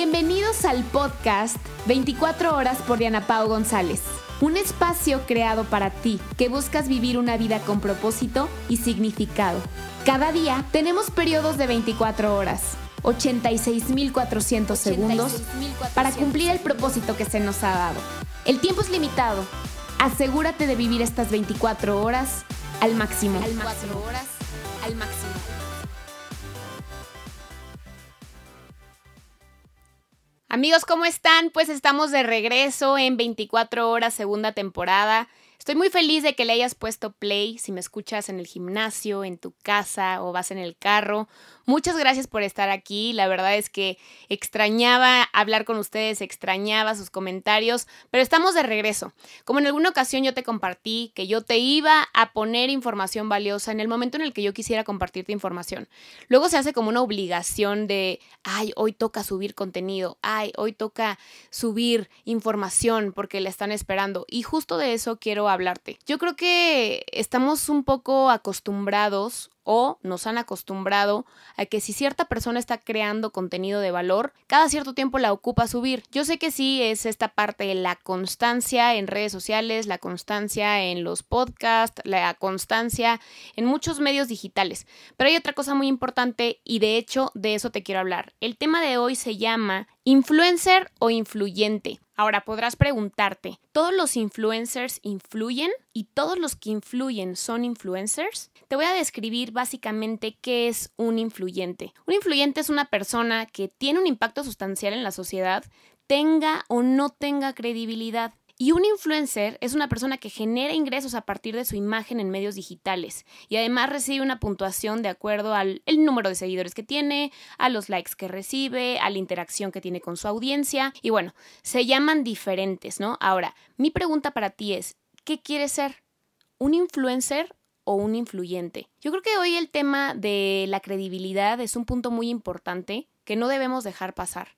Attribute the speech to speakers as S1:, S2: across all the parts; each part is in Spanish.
S1: Bienvenidos al podcast 24 horas por Diana Pau González. Un espacio creado para ti que buscas vivir una vida con propósito y significado. Cada día tenemos periodos de 24 horas, 86.400 segundos para cumplir el propósito que se nos ha dado. El tiempo es limitado. Asegúrate de vivir estas 24 horas al máximo.
S2: Al máximo. horas al máximo.
S1: Amigos, ¿cómo están? Pues estamos de regreso en 24 horas, segunda temporada. Estoy muy feliz de que le hayas puesto play si me escuchas en el gimnasio, en tu casa o vas en el carro Muchas gracias por estar aquí. La verdad es que extrañaba hablar con ustedes, extrañaba sus comentarios, pero estamos de regreso. Como en alguna ocasión yo te compartí que yo te iba a poner información valiosa en el momento en el que yo quisiera compartirte información. Luego se hace como una obligación de, ay, hoy toca subir contenido, ay, hoy toca subir información porque le están esperando. Y justo de eso quiero hablarte. Yo creo que estamos un poco acostumbrados o nos han acostumbrado a que si cierta persona está creando contenido de valor, cada cierto tiempo la ocupa subir. Yo sé que sí es esta parte de la constancia en redes sociales, la constancia en los podcasts, la constancia en muchos medios digitales, pero hay otra cosa muy importante y de hecho de eso te quiero hablar. El tema de hoy se llama influencer o influyente. Ahora podrás preguntarte, ¿todos los influencers influyen y todos los que influyen son influencers? Te voy a describir básicamente qué es un influyente. Un influyente es una persona que tiene un impacto sustancial en la sociedad, tenga o no tenga credibilidad. Y un influencer es una persona que genera ingresos a partir de su imagen en medios digitales y además recibe una puntuación de acuerdo al número de seguidores que tiene, a los likes que recibe, a la interacción que tiene con su audiencia y bueno, se llaman diferentes, ¿no? Ahora, mi pregunta para ti es, ¿qué quieres ser? ¿Un influencer o un influyente? Yo creo que hoy el tema de la credibilidad es un punto muy importante que no debemos dejar pasar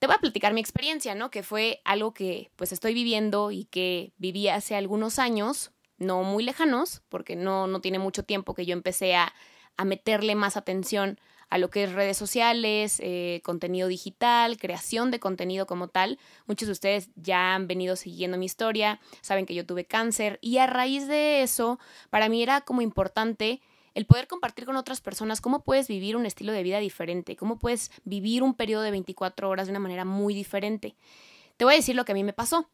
S1: te voy a platicar mi experiencia, ¿no? Que fue algo que pues estoy viviendo y que viví hace algunos años, no muy lejanos, porque no, no tiene mucho tiempo que yo empecé a, a meterle más atención a lo que es redes sociales, eh, contenido digital, creación de contenido como tal. Muchos de ustedes ya han venido siguiendo mi historia, saben que yo tuve cáncer y a raíz de eso, para mí era como importante el poder compartir con otras personas cómo puedes vivir un estilo de vida diferente, cómo puedes vivir un periodo de 24 horas de una manera muy diferente. Te voy a decir lo que a mí me pasó.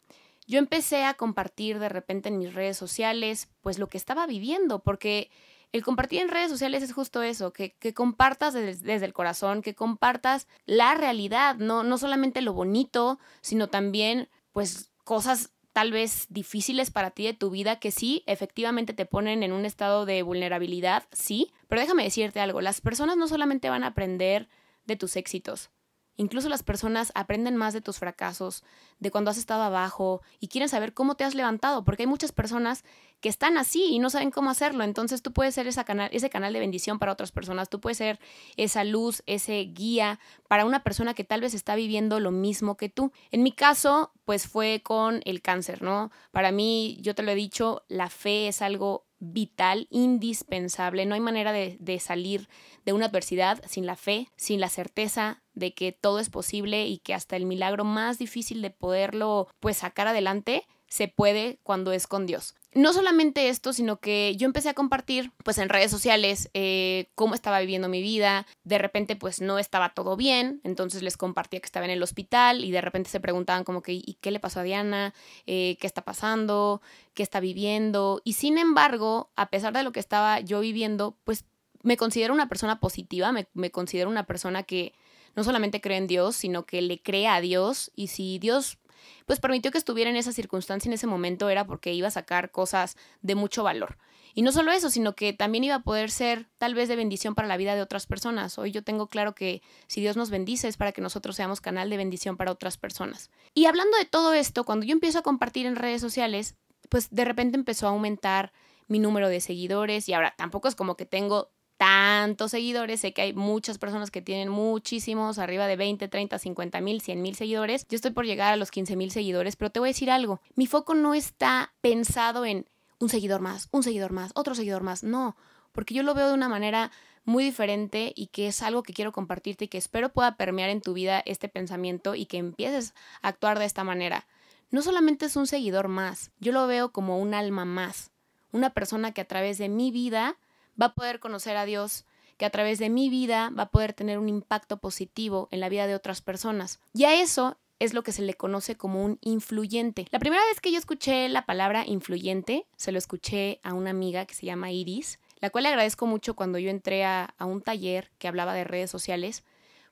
S1: Yo empecé a compartir de repente en mis redes sociales, pues lo que estaba viviendo, porque el compartir en redes sociales es justo eso, que, compartas desde, desde, el corazón, que compartas la realidad, no, no solamente lo bonito, sino también pues cosas tal vez difíciles para ti de tu vida que sí, efectivamente te ponen en un estado de vulnerabilidad, sí, pero déjame decirte algo, las personas no solamente van a aprender de tus éxitos, Incluso las personas aprenden más de tus fracasos, de cuando has estado abajo y quieren saber cómo te has levantado, porque hay muchas personas que están así y no saben cómo hacerlo. Entonces tú puedes ser esa canal, ese canal de bendición para otras personas, tú puedes ser esa luz, ese guía para una persona que tal vez está viviendo lo mismo que tú. En mi caso, pues fue con el cáncer, ¿no? Para mí, yo te lo he dicho, la fe es algo vital, indispensable. No hay manera de, salir de una adversidad sin la fe, sin la certeza de que todo es posible y que hasta el milagro más difícil de poderlo pues sacar adelante se puede cuando es con Dios. No solamente esto, sino que yo empecé a compartir pues en redes sociales eh, cómo estaba viviendo mi vida. De repente pues no estaba todo bien, entonces les compartía que estaba en el hospital y de repente se preguntaban como que ¿y qué le pasó a Diana? Eh, ¿Qué está pasando? ¿Qué está viviendo? Y sin embargo, a pesar de lo que estaba yo viviendo, pues me considero una persona positiva, me, me considero una persona que no solamente cree en Dios, sino que le cree a Dios y si Dios pues permitió que estuviera en esa circunstancia en ese momento era porque iba a sacar cosas de mucho valor. Y no solo eso, sino que también iba a poder ser tal vez de bendición para la vida de otras personas. Hoy yo tengo claro que si Dios nos bendice es para que nosotros seamos canal de bendición para otras personas. Y hablando de todo esto, cuando yo empiezo a compartir en redes sociales, pues de repente empezó a aumentar mi número de seguidores y ahora tampoco es como que tengo tantos seguidores. Sé que hay muchas personas que tienen muchísimos, arriba de 20, 30, 50 mil, 100 mil seguidores. Yo estoy por llegar a los 15 mil seguidores, pero te voy a decir algo. Mi foco no está pensado en un seguidor más, un seguidor más, otro seguidor más. No, porque yo lo veo de una manera muy diferente y que es algo que quiero compartirte y que espero pueda permear en tu vida este pensamiento y que empieces a actuar de esta manera. No solamente es un seguidor más, yo lo veo como un alma más, una persona que a través de mi vida va a poder conocer a Dios, que a través de mi vida va a poder tener un impacto positivo en la vida de otras personas. Y a eso es lo que se le conoce como un influyente. La primera vez que yo escuché la palabra influyente, se lo escuché a una amiga que se llama Iris, la cual le agradezco mucho cuando yo entré a, un taller que hablaba de redes sociales,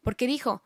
S1: porque dijo,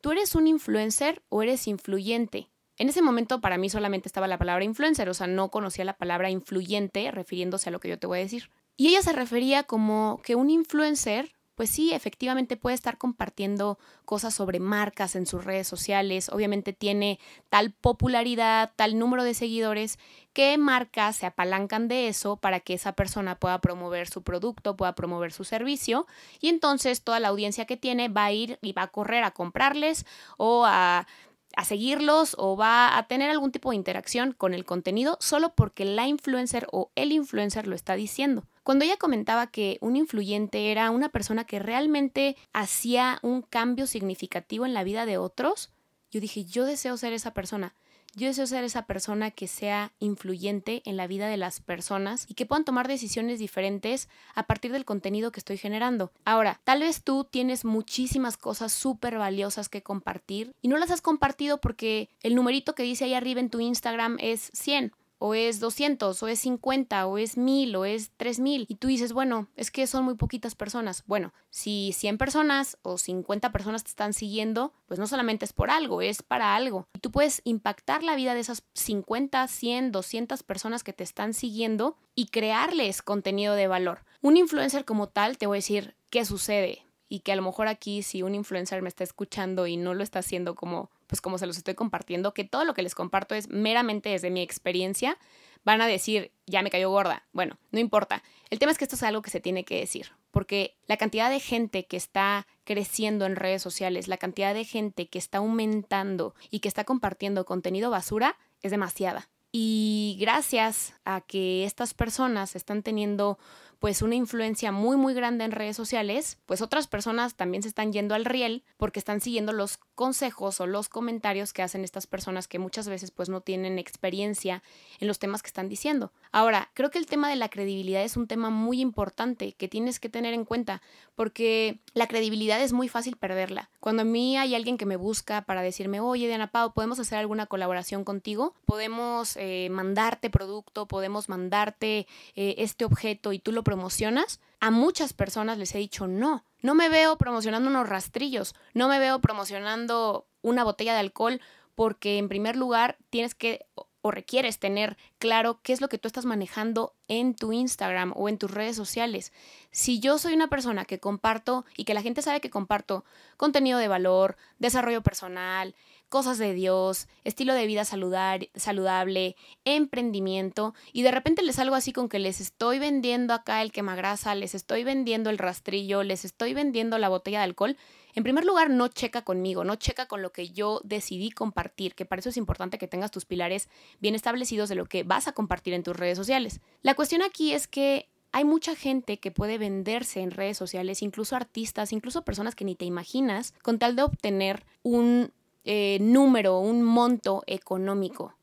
S1: ¿tú eres un influencer o eres influyente? En ese momento para mí solamente estaba la palabra influencer, o sea, no conocía la palabra influyente refiriéndose a lo que yo te voy a decir. Y ella se refería como que un influencer pues sí, efectivamente puede estar compartiendo cosas sobre marcas en sus redes sociales. Obviamente tiene tal popularidad, tal número de seguidores, que marcas se apalancan de eso para que esa persona pueda promover su producto, pueda promover su servicio. Y entonces toda la audiencia que tiene va a ir y va a correr a comprarles o a a seguirlos o va a tener algún tipo de interacción con el contenido solo porque la influencer o el influencer lo está diciendo. Cuando ella comentaba que un influyente era una persona que realmente hacía un cambio significativo en la vida de otros, yo dije, yo deseo ser esa persona. Yo deseo ser esa persona que sea influyente en la vida de las personas y que puedan tomar decisiones diferentes a partir del contenido que estoy generando. Ahora, tal vez tú tienes muchísimas cosas súper valiosas que compartir y no las has compartido porque el numerito que dice ahí arriba en tu Instagram es 100 o es 200, o es 50, o es 1000, o es 3000. Y tú dices, bueno, es que son muy poquitas personas. Bueno, si 100 personas o 50 personas te están siguiendo, pues no solamente es por algo, es para algo. Y tú puedes impactar la vida de esas 50, 100, 200 personas que te están siguiendo y crearles contenido de valor. Un influencer como tal, te voy a decir qué sucede y que a lo mejor aquí si un influencer me está escuchando y no lo está haciendo como pues como se los estoy compartiendo, que todo lo que les comparto es meramente desde mi experiencia, van a decir, ya me cayó gorda. Bueno, no importa. El tema es que esto es algo que se tiene que decir, porque la cantidad de gente que está creciendo en redes sociales, la cantidad de gente que está aumentando y que está compartiendo contenido basura es demasiada. Y gracias a que estas personas están teniendo pues una influencia muy muy grande en redes sociales, pues otras personas también se están yendo al riel porque están siguiendo los consejos o los comentarios que hacen estas personas que muchas veces pues no tienen experiencia en los temas que están diciendo. Ahora, creo que el tema de la credibilidad es un tema muy importante que tienes que tener en cuenta porque la credibilidad es muy fácil perderla. Cuando a mí hay alguien que me busca para decirme, oye Diana Pau, ¿podemos hacer alguna colaboración contigo? ¿Podemos eh, mandarte producto? ¿Podemos mandarte eh, este objeto y tú lo promocionas, a muchas personas les he dicho no. No me veo promocionando unos rastrillos, no me veo promocionando una botella de alcohol porque en primer lugar tienes que requieres tener claro qué es lo que tú estás manejando en tu Instagram o en tus redes sociales. Si yo soy una persona que comparto y que la gente sabe que comparto contenido de valor, desarrollo personal, cosas de Dios, estilo de vida saludable, emprendimiento, y de repente les salgo así con que les estoy vendiendo acá el quemagrasa, les estoy vendiendo el rastrillo, les estoy vendiendo la botella de alcohol, en primer lugar no checa conmigo, no checa con lo que yo decidí compartir, que para eso es importante que tengas tus pilares bien establecidos de lo que vas a compartir en tus redes sociales. La cuestión aquí es que hay mucha gente que puede venderse en redes sociales, incluso artistas, incluso personas que ni te imaginas, con tal de obtener un eh, número, un monto económico.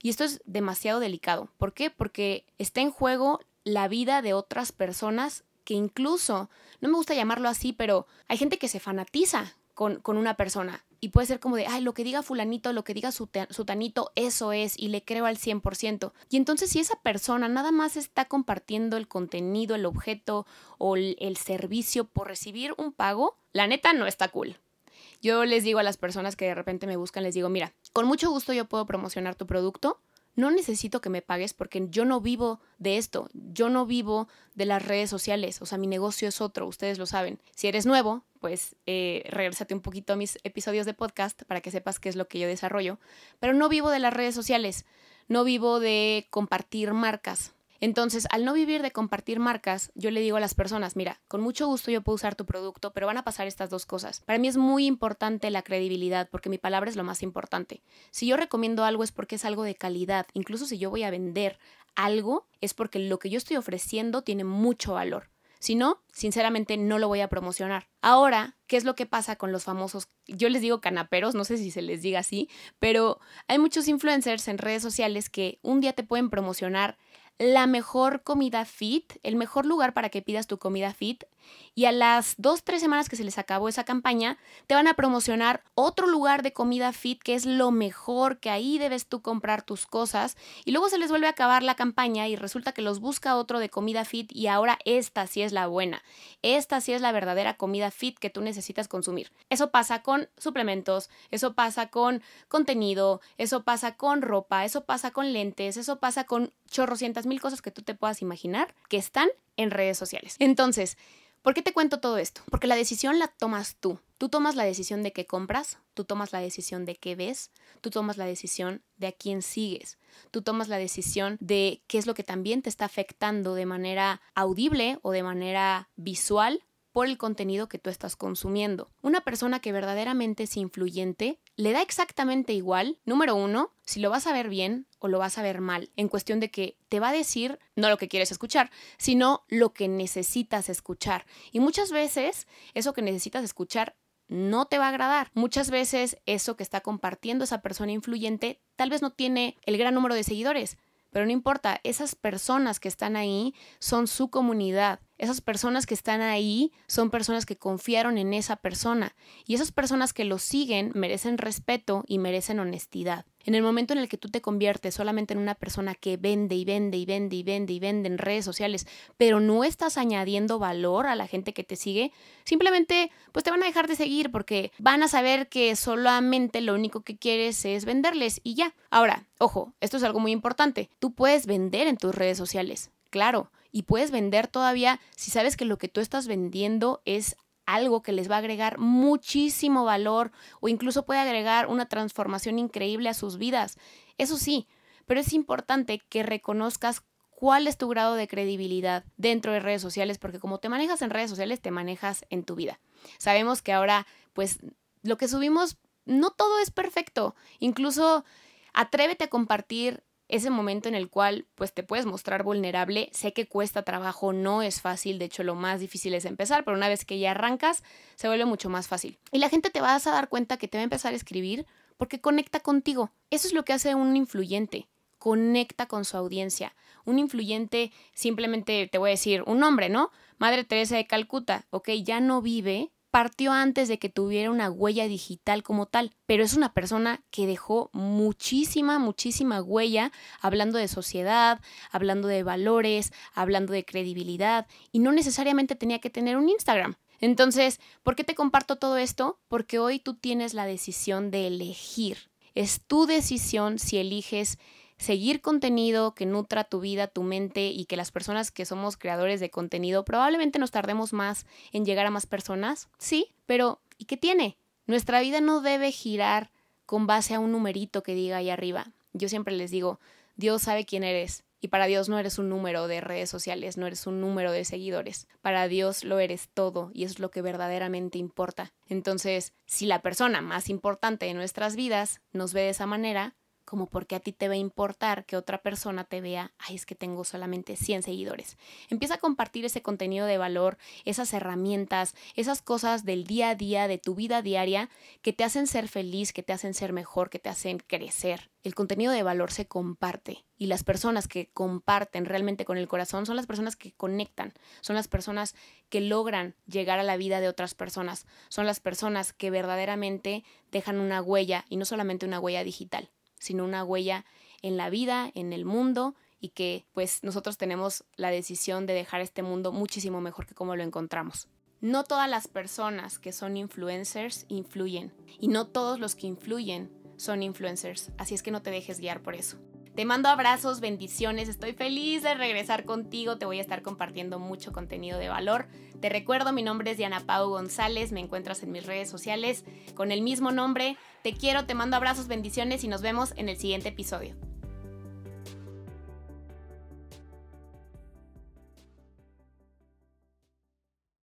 S1: Y esto es demasiado delicado. ¿Por qué? Porque está en juego la vida de otras personas que incluso, no me gusta llamarlo así, pero hay gente que se fanatiza con, con, una persona. Y puede ser como de, ay, lo que diga fulanito, lo que diga sutanito, eso es, y le creo al 100%. Y entonces si esa persona nada más está compartiendo el contenido, el objeto o el servicio por recibir un pago, la neta no está cool. Yo les digo a las personas que de repente me buscan, les digo, mira, con mucho gusto yo puedo promocionar tu producto, no necesito que me pagues porque yo no vivo de esto, yo no vivo de las redes sociales, o sea, mi negocio es otro, ustedes lo saben. Si eres nuevo, pues eh, regresate un poquito a mis episodios de podcast para que sepas qué es lo que yo desarrollo, pero no vivo de las redes sociales, no vivo de compartir marcas, entonces, al no vivir de compartir marcas, yo le digo a las personas, mira, con mucho gusto yo puedo usar tu producto, pero van a pasar estas dos cosas. Para mí es muy importante la credibilidad, porque mi palabra es lo más importante. Si yo recomiendo algo es porque es algo de calidad, incluso si yo voy a vender algo, es porque lo que yo estoy ofreciendo tiene mucho valor. Si no, sinceramente no lo voy a promocionar. Ahora, ¿qué es lo que pasa con los famosos? Yo les digo canaperos, no sé si se les diga así, pero hay muchos influencers en redes sociales que un día te pueden promocionar la mejor comida fit, el mejor lugar para que pidas tu comida fit. Y a las dos, tres semanas que se les acabó esa campaña, te van a promocionar otro lugar de comida fit que es lo mejor, que ahí debes tú comprar tus cosas. Y luego se les vuelve a acabar la campaña y resulta que los busca otro de comida fit y ahora esta sí es la buena. Esta sí es la verdadera comida fit que tú necesitas consumir. Eso pasa con suplementos, eso pasa con contenido, eso pasa con ropa, eso pasa con lentes, eso pasa con chorrocientas mil cosas que tú te puedas imaginar que están en redes sociales. Entonces, ¿por qué te cuento todo esto? Porque la decisión la tomas tú. Tú tomas la decisión de qué compras, tú tomas la decisión de qué ves, tú tomas la decisión de a quién sigues, tú tomas la decisión de qué es lo que también te está afectando de manera audible o de manera visual por el contenido que tú estás consumiendo. Una persona que verdaderamente es influyente le da exactamente igual, número uno, si lo vas a ver bien o lo vas a ver mal, en cuestión de que te va a decir no lo que quieres escuchar, sino lo que necesitas escuchar. Y muchas veces eso que necesitas escuchar no te va a agradar. Muchas veces eso que está compartiendo esa persona influyente tal vez no tiene el gran número de seguidores, pero no importa, esas personas que están ahí son su comunidad. Esas personas que están ahí son personas que confiaron en esa persona. Y esas personas que lo siguen merecen respeto y merecen honestidad. En el momento en el que tú te conviertes solamente en una persona que vende y vende y vende y vende y vende en redes sociales, pero no estás añadiendo valor a la gente que te sigue, simplemente pues te van a dejar de seguir porque van a saber que solamente lo único que quieres es venderles y ya. Ahora, ojo, esto es algo muy importante. Tú puedes vender en tus redes sociales, claro, y puedes vender todavía si sabes que lo que tú estás vendiendo es algo que les va a agregar muchísimo valor o incluso puede agregar una transformación increíble a sus vidas. Eso sí, pero es importante que reconozcas cuál es tu grado de credibilidad dentro de redes sociales, porque como te manejas en redes sociales, te manejas en tu vida. Sabemos que ahora, pues, lo que subimos, no todo es perfecto. Incluso atrévete a compartir ese momento en el cual pues te puedes mostrar vulnerable. Sé que cuesta trabajo, no es fácil, de hecho lo más difícil es empezar, pero una vez que ya arrancas se vuelve mucho más fácil. Y la gente te va a dar cuenta que te va a empezar a escribir porque conecta contigo. Eso es lo que hace un influyente, conecta con su audiencia. Un influyente simplemente te voy a decir un nombre, ¿no? Madre Teresa de Calcuta, ok, ya no vive, partió antes de que tuviera una huella digital como tal, pero es una persona que dejó muchísima, muchísima huella hablando de sociedad, hablando de valores, hablando de credibilidad y no necesariamente tenía que tener un Instagram. Entonces, ¿por qué te comparto todo esto? Porque hoy tú tienes la decisión de elegir. Es tu decisión si eliges seguir contenido que nutra tu vida, tu mente y que las personas que somos creadores de contenido probablemente nos tardemos más en llegar a más personas, sí, pero ¿y qué tiene? Nuestra vida no debe girar con base a un numerito que diga ahí arriba. Yo siempre les digo, Dios sabe quién eres. Y para Dios no eres un número de redes sociales, no eres un número de seguidores. Para Dios lo eres todo y es lo que verdaderamente importa. Entonces, si la persona más importante de nuestras vidas nos ve de esa manera, como porque a ti te va a importar que otra persona te vea, ay, es que tengo solamente 100 seguidores. Empieza a compartir ese contenido de valor, esas herramientas, esas cosas del día a día, de tu vida diaria, que te hacen ser feliz, que te hacen ser mejor, que te hacen crecer. El contenido de valor se comparte y las personas que comparten realmente con el corazón son las personas que conectan, son las personas que logran llegar a la vida de otras personas, son las personas que verdaderamente dejan una huella y no solamente una huella digital sino una huella en la vida, en el mundo y que pues nosotros tenemos la decisión de dejar este mundo muchísimo mejor que como lo encontramos. No todas las personas que son influencers influyen y no todos los que influyen son influencers, así es que no te dejes guiar por eso. Te mando abrazos, bendiciones, estoy feliz de regresar contigo, te voy a estar compartiendo mucho contenido de valor. Te recuerdo, mi nombre es Diana Pau González, me encuentras en mis redes sociales con el mismo nombre. Te quiero, te mando abrazos, bendiciones y nos vemos en el siguiente episodio.